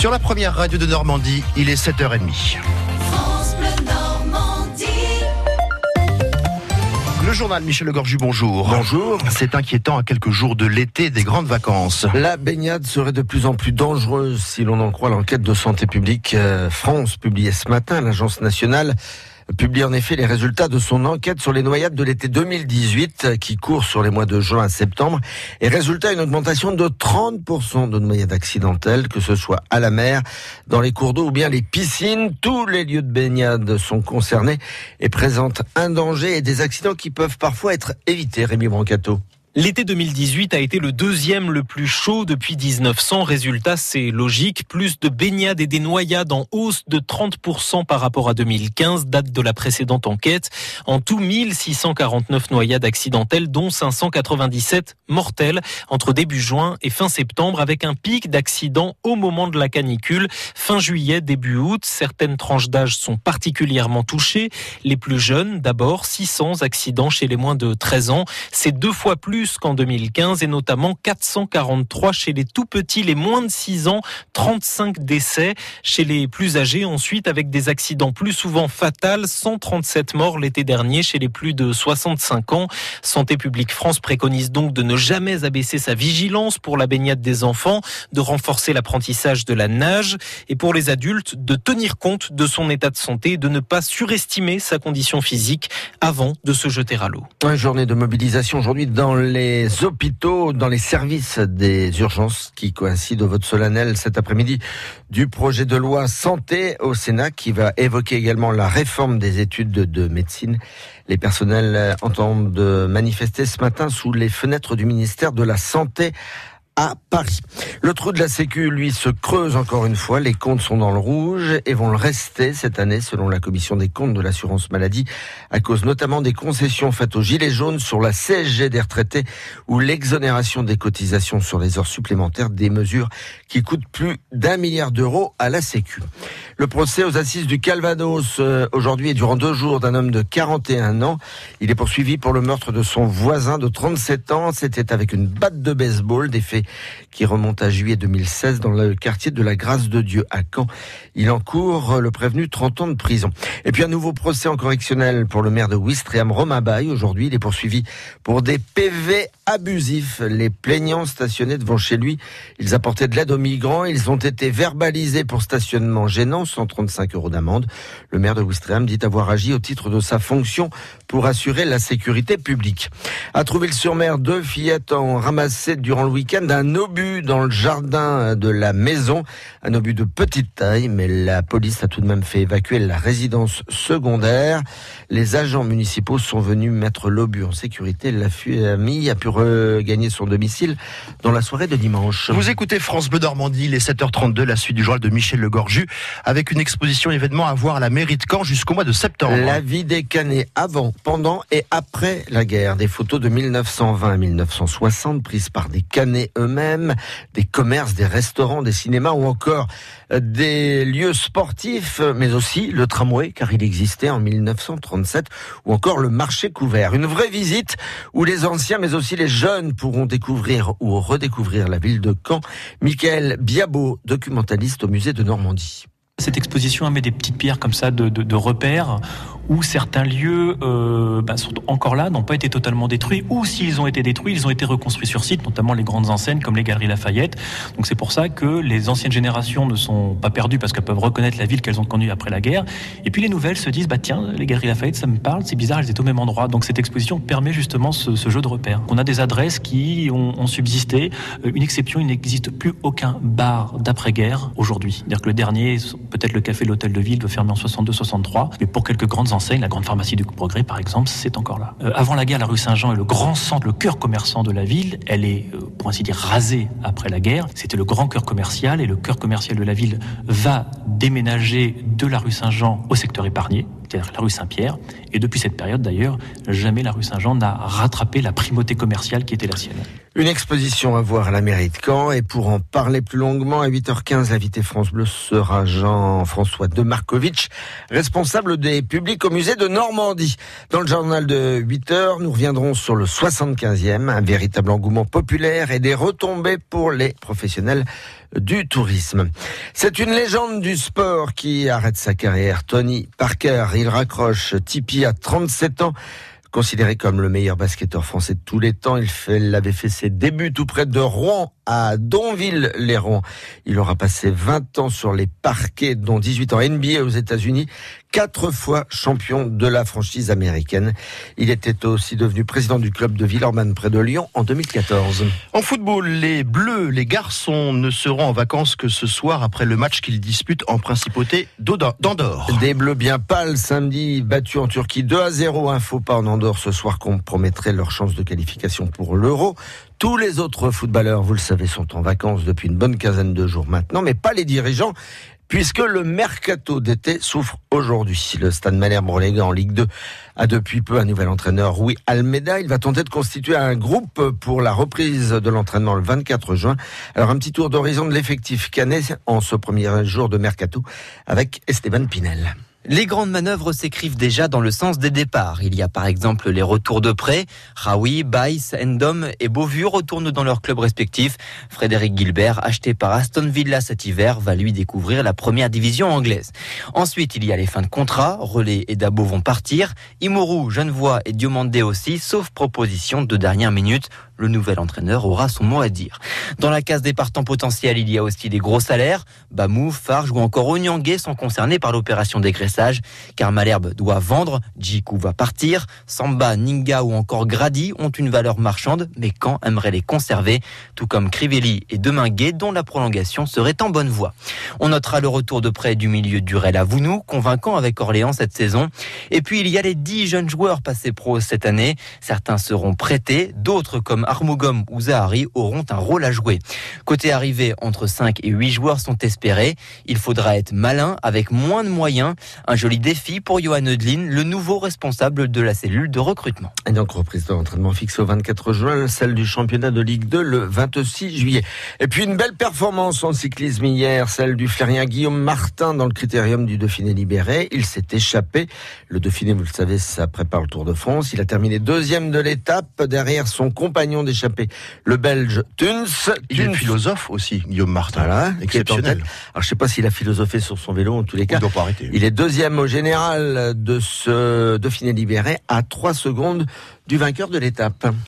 Sur la première radio de Normandie, il est 7h30. Le journal Michel Legorju, bonjour. Bonjour. C'est inquiétant à quelques jours de l'été des grandes vacances. La baignade serait de plus en plus dangereuse si l'on en croit l'enquête de santé publique euh, France publiée ce matin. L'agence nationale publie en effet les résultats de son enquête sur les noyades de l'été 2018 qui court sur les mois de juin à septembre. Et résultat, une augmentation de 30% de noyades accidentelles, que ce soit à la mer, dans les cours d'eau ou bien les piscines. Tous les lieux de baignade sont concernés et présentent un danger et des accidents qui peuvent parfois être évités. Rémi Brancato. L'été 2018 a été le deuxième le plus chaud depuis 1900. Résultat, c'est logique. Plus de baignades et des noyades en hausse de 30% par rapport à 2015, date de la précédente enquête. En tout, 1649 noyades accidentelles, dont 597 mortelles entre début juin et fin septembre, avec un pic d'accidents au moment de la canicule. Fin juillet, début août, certaines tranches d'âge sont particulièrement touchées. Les plus jeunes, d'abord, 600 accidents chez les moins de 13 ans. C'est deux fois plus qu'en 2015 et notamment 443 chez les tout petits, les moins de 6 ans, 35 décès chez les plus âgés ensuite avec des accidents plus souvent fatals, 137 morts l'été dernier chez les plus de 65 ans. Santé publique France préconise donc de ne jamais abaisser sa vigilance pour la baignade des enfants, de renforcer l'apprentissage de la nage et pour les adultes de tenir compte de son état de santé, de ne pas surestimer sa condition physique avant de se jeter à l'eau. Une journée de mobilisation aujourd'hui dans hôpitaux, dans les services des urgences qui coïncident au vote solennel cet après-midi du projet de loi santé au Sénat qui va évoquer également la réforme des études de, médecine. Les personnels entendent manifester ce matin sous les fenêtres du ministère de la Santé à Paris. Le trou de la Sécu, lui, se creuse encore une fois. Les comptes sont dans le rouge et vont le rester cette année, selon la commission des comptes de l'assurance maladie, à cause notamment des concessions faites aux Gilets jaunes sur la CSG des retraités ou l'exonération des cotisations sur les heures supplémentaires, des mesures qui coûtent plus d'un milliard d'euros à la Sécu. Le procès aux assises du Calvados euh, aujourd'hui et durant deux jours d'un homme de 41 ans. Il est poursuivi pour le meurtre de son voisin de 37 ans. C'était avec une batte de baseball, des faits qui remontent à juillet 2016 dans le quartier de la Grâce de Dieu à Caen. Il encourt le prévenu 30 ans de prison. Et puis un nouveau procès en correctionnel pour le maire de Ouistreham, Romain Baye. Aujourd'hui, il est poursuivi pour des PV abusifs. Les plaignants stationnés devant chez lui, ils apportaient de l'aide aux migrants. Ils ont été verbalisés pour stationnement gênant 135 euros d'amende. Le maire de Ouistreham dit avoir agi au titre de sa fonction pour assurer la sécurité publique. À Trouville-sur-Mer, deux fillettes ont ramassé durant le week-end un obus dans le jardin de la maison. Un obus de petite taille, mais la police a tout de même fait évacuer la résidence secondaire. Les agents municipaux sont venus mettre l'obus en sécurité. La famille a pu regagner son domicile dans la soirée de dimanche. Vous écoutez France Bleu Normandie, les 7h32, la suite du journal de Michel Legorju, avec avec une exposition événement à voir à la mairie de Caen jusqu'au mois de septembre. La vie des Canets avant, pendant et après la guerre. Des photos de 1920 à 1960 prises par des Canets eux-mêmes, des commerces, des restaurants, des cinémas ou encore des lieux sportifs, mais aussi le tramway, car il existait en 1937, ou encore le marché couvert. Une vraie visite où les anciens, mais aussi les jeunes pourront découvrir ou redécouvrir la ville de Caen. Michael Biabo, documentaliste au musée de Normandie. Cette exposition met des petites pierres comme ça de, de, de repères où certains lieux euh, bah, sont encore là, n'ont pas été totalement détruits, ou s'ils ont été détruits, ils ont été reconstruits sur site, notamment les grandes enseignes comme les Galeries Lafayette. Donc c'est pour ça que les anciennes générations ne sont pas perdues parce qu'elles peuvent reconnaître la ville qu'elles ont connue après la guerre. Et puis les nouvelles se disent, bah tiens, les Galeries Lafayette, ça me parle, c'est bizarre, elles étaient au même endroit. Donc cette exposition permet justement ce, jeu de repères. On a des adresses qui ont, subsisté. Euh, une exception, il n'existe plus aucun bar d'après-guerre aujourd'hui. C'est-à-dire que le dernier, peut-être le café L'Hôtel de Ville, doit fermer en 62-63, mais pour quelques grandes la grande pharmacie du Progrès par exemple, c'est encore là. Euh, avant la guerre, la rue Saint-Jean est le grand centre, le cœur commerçant de la ville. Elle est, euh, pour ainsi dire, rasée après la guerre. C'était le grand cœur commercial et le cœur commercial de la ville va déménager de la rue Saint-Jean au secteur épargné c'est-à-dire la rue Saint-Pierre. Et depuis cette période, d'ailleurs, jamais la rue Saint-Jean n'a rattrapé la primauté commerciale qui était la sienne. Une exposition à voir à la mairie de Caen. Et pour en parler plus longuement, à 8h15, l'invité France Bleu sera Jean-François de Markovitch, responsable des publics au musée de Normandie. Dans le journal de 8h, nous reviendrons sur le 75e, un véritable engouement populaire et des retombées pour les professionnels du tourisme. C'est une légende du sport qui arrête sa carrière. Tony Parker, il raccroche. Tipeee à 37 ans considéré comme le meilleur basketteur français de tous les temps. Il, avait fait ses débuts tout près de Rouen, à Donville-les-Rouen. Il aura passé 20 ans sur les parquets, dont 18 ans NBA aux États-Unis, quatre fois champion de la franchise américaine. Il était aussi devenu président du club de Villeurbanne près de Lyon en 2014. En football, les Bleus, les garçons ne seront en vacances que ce soir après le match qu'ils disputent en principauté d'Andorre. Des Bleus bien pâles samedi, battus en Turquie 2 à 0. Un faux pas en Andorre ce soir compromettrait leur chance de qualification pour l'Euro. Tous les autres footballeurs, vous le savez, sont en vacances depuis une bonne quinzaine de jours maintenant, mais pas les dirigeants puisque le mercato d'été souffre aujourd'hui. Le Stade Malherbe relégué en Ligue 2 a depuis peu un nouvel entraîneur, Rui Almeida. Il va tenter de constituer un groupe pour la reprise de l'entraînement le 24 juin. Alors un petit tour d'horizon de l'effectif canet en ce premier jour de mercato avec Esteban Pinel. Les grandes manœuvres s'écrivent déjà dans le sens des départs. Il y a par exemple les retours de prêt. Raoui, Baïs, Endom et Beauvu retournent dans leurs clubs respectifs. Frédéric Gilbert, acheté par Aston Villa cet hiver, va lui découvrir la première division anglaise. Ensuite, il y a les fins de contrat. Relais et Dabo vont partir. Imourou, Genevois et Diomandé aussi, sauf proposition de dernière minute le nouvel entraîneur aura son mot à dire. Dans la case des partants potentiels, il y a aussi des gros salaires. Bamou, Farge ou encore Onyangé sont concernés par l'opération dégraissage, car Malherbe doit vendre, Djikou va partir, Samba, Ninga ou encore Grady ont une valeur marchande, mais quand aimerait les conserver, tout comme Crivelli et Deminguet, dont la prolongation serait en bonne voie. On notera le retour de près du milieu Durel à Vounou, convaincant avec Orléans cette saison. Et puis il y a les dix jeunes joueurs passés pro cette année. Certains seront prêtés, d'autres comme Armogom ou Zahari auront un rôle à jouer. Côté arrivée, entre 5 et 8 joueurs sont espérés. Il faudra être malin avec moins de moyens. Un joli défi pour Johan Eudlin, le nouveau responsable de la cellule de recrutement. Et donc reprise de l'entraînement fixe au 24 juin, celle du championnat de Ligue 2 le 26 juillet. Et puis une belle performance en cyclisme hier, celle du Flérien Guillaume Martin dans le critérium du Dauphiné libéré. Il s'est échappé. Le Dauphiné, vous le savez, ça prépare le Tour de France. Il a terminé deuxième de l'étape derrière son compagnon d'échapper. Le Belge Tuns. Il est philosophe aussi, Guillaume Martin. Voilà, exceptionnel. Alors je sais pas s'il a philosophé sur son vélo en tous les cas. Il doit pas arrêter. Il est deuxième au général de ce Dauphiné libéré à 3 secondes du vainqueur de l'étape.